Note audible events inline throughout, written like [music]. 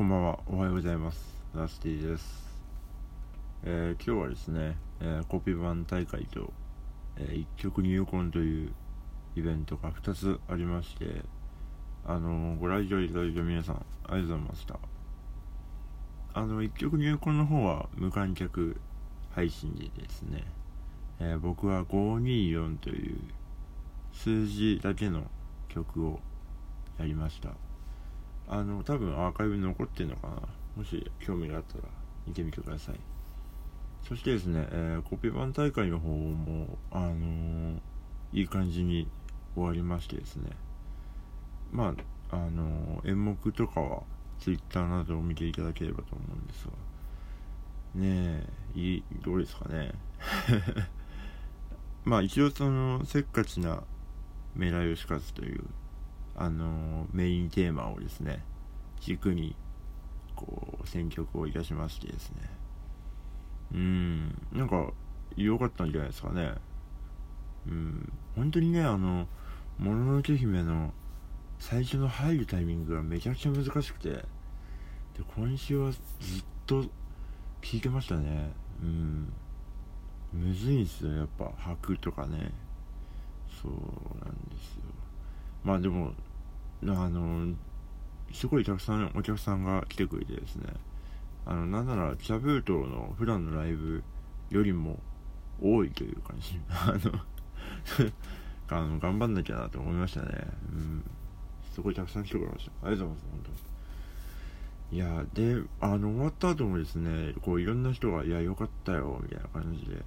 こんばんは。おはようございます。ラスティです。えー今日はですね、えーコピー版大会と、えー一曲入魂というイベントが2つありまして、あのご来場いただいた皆さん、ありがとうございました。あの、一曲入魂の方は無観客配信でですね、え僕は524という数字だけの曲をやりました。あの多分アーカイブに残ってるのかな。もし興味があったら見てみてください。そしてですね、えーコピー版大会の方もあのーいい感じに終わりましてですね。まああのー演目とかは Twitter などを見ていただければと思うんですが。ねえいいどうですかね。[laughs] まあ一応そのせっかちなメラヨシカズというあのメインテーマをですね軸にこう選曲をいたしましてですね。うんなんか良かったんじゃないですかね。うん本当にねあの「もののけ姫」の最初の入るタイミングがめちゃくちゃ難しくてで今週はずっと聴いてましたね。うんむずいんですよやっぱ拍とかね。そうなんですよ。まあでもあのすごいたくさんお客さんが来てくれてですね。あのなんならキャブートの普段のライブよりも多いという感じ。[laughs] あの [laughs] あの頑張んなきゃなと思いましたね。うん。すごいたくさん来てくれました。ありがとうございます本当に。いやであの終わった後もですねこういろんな人が「いやよかったよ」みたいな感じで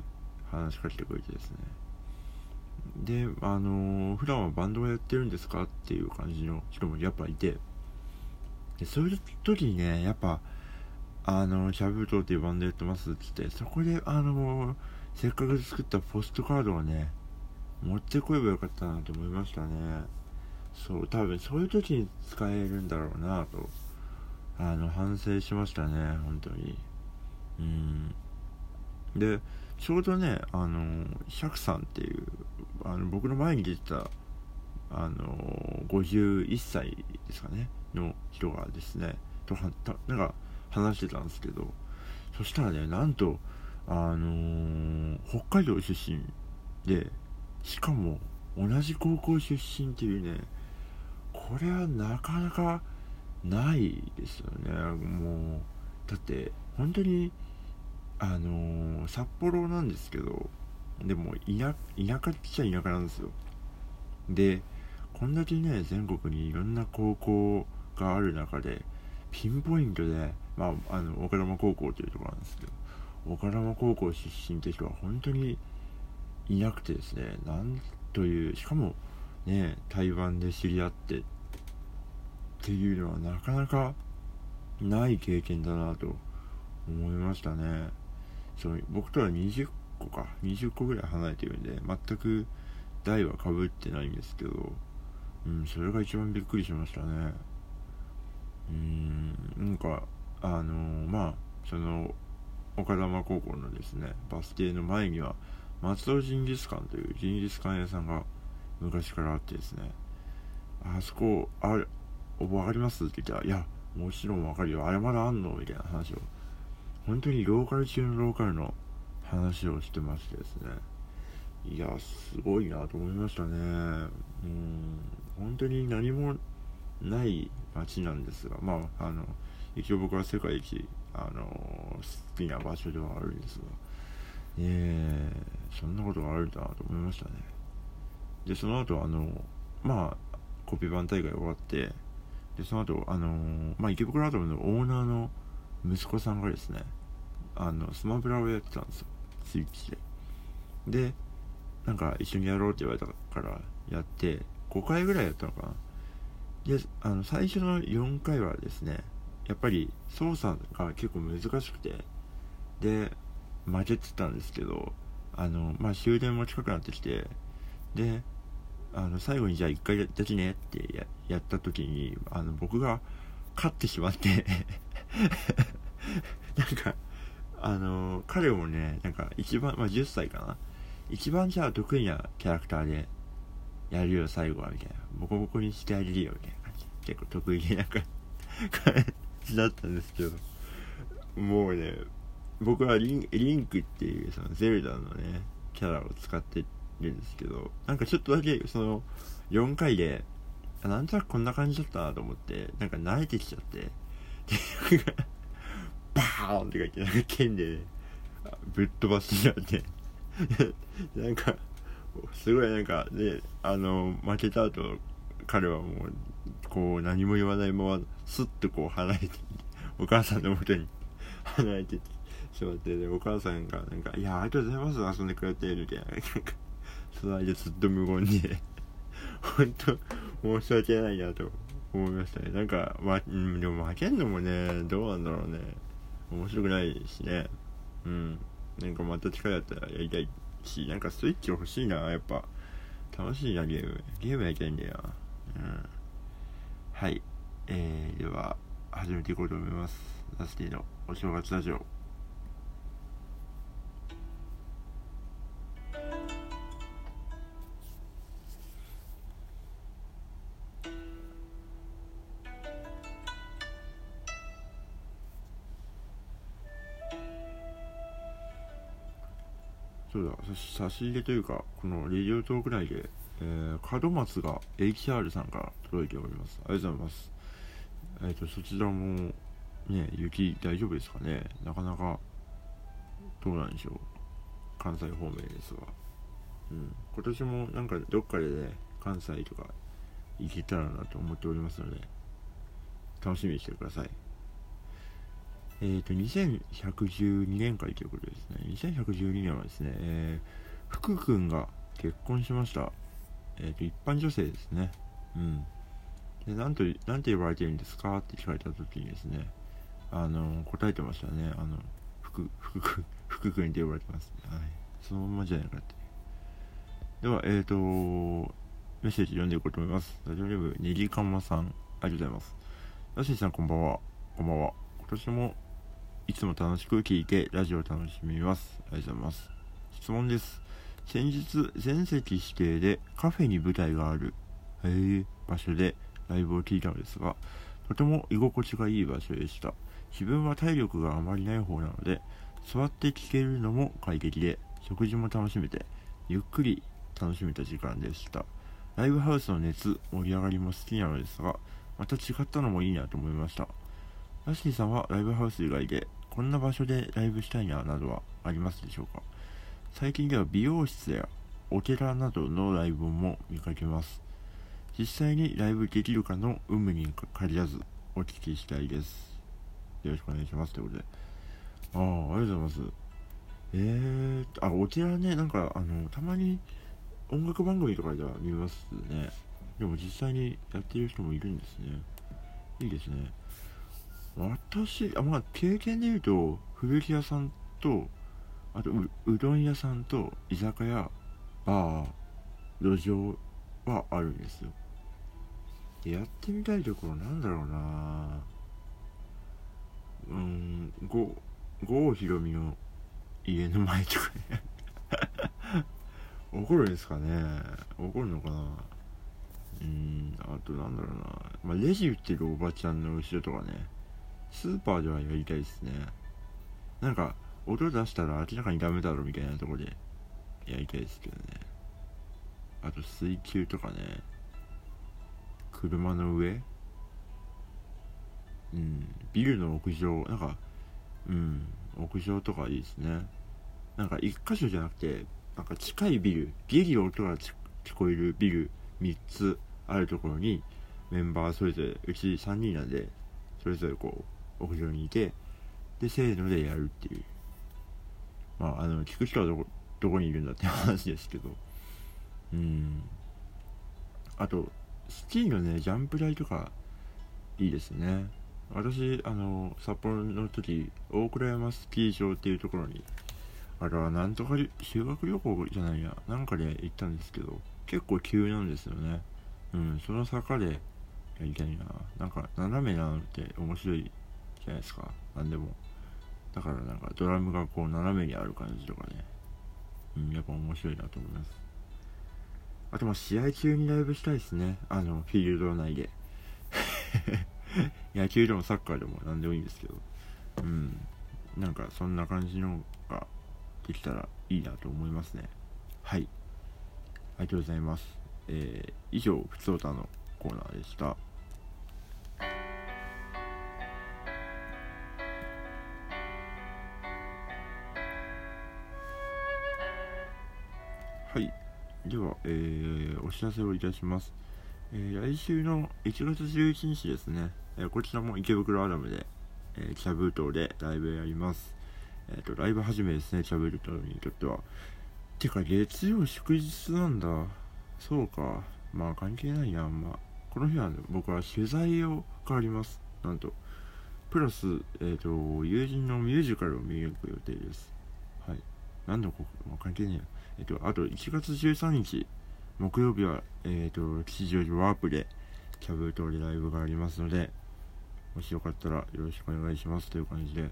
話しかけてくれてですね。であのー普段はバンドをやってるんですかっていう感じの人もやっぱいて。でそういう時にねやっぱあのシャブートっていうバンドやってますって言ってそこであのーせっかく作ったポストカードをね持ってこればよかったなと思いましたね。そう多分そういう時に使えるんだろうなとあの反省しましたね本当に。うん。でちょうどねあのシャクさんっていうあの僕の前に出てたあの51歳ですかねの人がですねとはたなんか話してたんですけどそしたらねなんとあの北海道出身でしかも同じ高校出身っていうねこれはなかなかないですよね。もうだって本当にあのー札幌なんですけどでも田田舎っちゃ田舎なんですよ。でこんだけね全国にいろんな高校がある中でピンポイントで、まあ、あの岡山高校というところなんですけど岡山高校出身って人は本当にいなくてですねなんというしかもね台湾で知り合ってっていうのはなかなかない経験だなと思いましたね。そう僕とは20個か。20個ぐらい離れてるんで全く代はかぶってないんですけどうんそれが一番びっくりしましたね。うんなんかあのまあその岡山高校のですねバス停の前には松尾ジンギスカンというジンギスカン屋さんが昔からあってですねあそこあれ分かります？って言ったら「いやもちろん分かるよ。あれまだあんの?」みたいな話を本当にローカル中のローカルの話をしてましてですね。いやすごいなと思いましたね。うん本当に何もない街なんですがまああの一応僕は世界一あの好きな場所ではあるんですがねえそんなことがあるんだなと思いましたね。でその後あのまあコピー版大会終わってでその後あのまあ池袋アトムのオーナーの息子さんがですねあのスマブラをやってたんですよ。スイッチででなんか一緒にやろうって言われたからやって5回ぐらいやったのかな。であの最初の4回はですねやっぱり操作が結構難しくてで負けてたんですけどあのまあ終電も近くなってきてであの最後にじゃあ1回やってねってややった時にあの僕が勝ってしまって [laughs] なんかあの彼もねなんか一番、まあ、10歳かな。一番じゃあ得意なキャラクターでやるよ最後はみたいな。ボコボコにしてあげるよみたいな感じ。結構得意でなんかじだったんですけど。もうね僕はリンリンクっていうそのゼルダのねキャラを使ってるんですけどなんかちょっとだけその4回でなんとなくこんな感じだったなと思ってなんか慣れてきちゃって。でバーンって書いてなんか剣で、ね、ぶっ飛ばしちゃってなんかすごいなんかねあの負けた後彼はもうこう何も言わないままスッとこう離れてお母さんのもとに [laughs] 離れてしまってでお母さんがなんか「いやありがとうございます遊んでくれて」みたいななんかその間ずっと無言で [laughs] 本当申し訳ないなと思いましたね。なんか、ま、でも負けんのもねどうなんだろうね。面白くないしね。うん。なんかまた力だったらやりたいしなんかスイッチ欲しいな。やっぱ。楽しいなゲーム。ゲームやりたいんだようん。はい。えー、では始めていこうと思います。ラスティのお正月ラジオ。差し入れというかこのレディオトーク内で、えー、門松が HR さんから届いております。ありがとうございます。えっ、ー、とそちらもね雪大丈夫ですかね？なかなかどうなんでしょう？関西方面ですがうん。今年もなんかどっかでね関西とか行けたらなと思っておりますので楽しみにしてください。えっ、ー、と、2112年会ということですね。2112年はですね、えー、福君が結婚しました。えっ、ー、と、一般女性ですね。うん。で、なんと、なんて呼ばれてるんですか？って聞かれた時にですね、あの、答えてましたね。あの、福、福君、[laughs] 福君って呼ばれてます、はい。そのままじゃないかって。では、えっ、ー、と、メッセージ読んでいこうと思います。ラジオネーム、ねぎかまさん、ありがとうございます。ラッシーさん、こんばんは。こんばんは。今年もいつも楽しく聞いてラジオ楽しみます。ありがとうございます。質問です。先日、全席指定でカフェに舞台がある、え場所でライブを聞いたのですが、とても居心地がいい場所でした。自分は体力があまりない方なので、座って聞けるのも快適で、食事も楽しめて、ゆっくり楽しめた時間でした。ライブハウスの熱、盛り上がりも好きなのですが、また違ったのもいいなと思いました。ラッシーさんはライブハウス以外でこんな場所でライブしたいななどはありますでしょうか？最近では美容室やお寺などのライブも見かけます。実際にライブできるかの有無に限らずお聞きしたいです。よろしくお願いしますということで。ああありがとうございます。えーあお寺ねなんかあのたまに音楽番組とかでは見ますね。でも実際にやってる人もいるんですね。いいですね。私あまあ経験で言うと古着屋さんとあとうどん屋さんと居酒屋バー路上はあるんですよ。やってみたいところなんだろうな。うん郷ひろみの家の前とかね。[laughs] 怒るんですかね。怒るのかな。うんあとなんだろうな。まあレジ売ってるおばちゃんの後ろとかね。スーパーではやりたいですね。なんか音出したら明らかにダメだろみたいなとこでやりたいですけどね。あと水球とかね。車の上。うん。ビルの屋上。なんかうん。屋上とかいいですね。なんか一箇所じゃなくてなんか近いビル。ギリ音が聞こえるビル3つあるところにメンバーそれぞれうち3人なんでそれぞれこう屋上にいてでせーのでやるっていう。まああの聞く人はどこどこにいるんだって話ですけど。うん。あとスキーのねジャンプ台とかいいですね。私あの札幌の時大倉山スキー場っていうところにあれはなんとか修学旅行じゃないや。なんかで行ったんですけど結構急なんですよね。うんその坂でやりたいな。なんか斜めなのって面白いじゃないですか？何でも。だからなんかドラムがこう斜めにある感じとかね。うんやっぱ面白いなと思います。あとまあ試合中にライブしたいですね。あのフィールド内で。[laughs] 野球でもサッカーでも何でもいいんですけど。うん。なんかそんな感じのができたらいいなと思いますね。はい。ありがとうございます。えー、以上ふつおたのコーナーでした。では、えー、お知らせをいたします、えー、来週の1月11日ですね、えー、こちらも池袋アダムで、えー、キャブートでライブやります。えっ、とライブ始めですねキャブートにとっては。てか月曜祝日なんだ。そうか。まあ関係ないやあんま。この日は、ね、僕は取材を変わります。なんと。プラス、えーと、友人のミュージカルを見に行く予定です。はい。何のここ、まあ、関係ねえや。えっ、とあと1月13日木曜日はえっ、と吉祥寺ワープでキャブートでライブがありますのでもしよかったらよろしくお願いしますという感じで。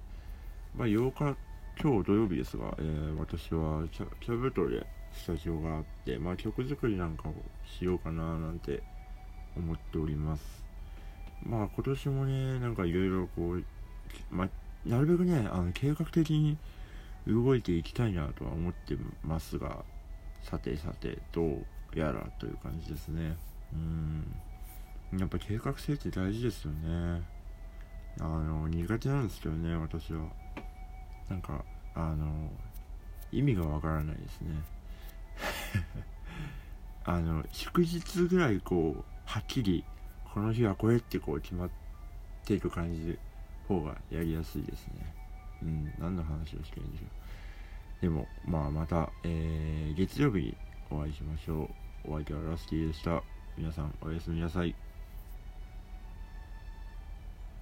まあ8日今日土曜日ですが、えー、私はキャキャブートでスタジオがあって、まあ、曲作りなんかをしようかななんて思っております。まあ今年もねなんかいろいろこう、まあ、なるべくねあの計画的に動いていきたいなとは思ってますがさてさてどうやらという感じですね。うん。やっぱ計画性って大事ですよね。あの苦手なんですけどね私は。なんかあの意味がわからないですね。[laughs] あの祝日ぐらいこうはっきりこの日はこれってこう決まっていく感じ方がやりやすいですね。うん何の話をしてるんでしょう。でもまあまた、えー、月曜日にお会いしましょう。お相手はラスティでした。皆さんおやすみなさい。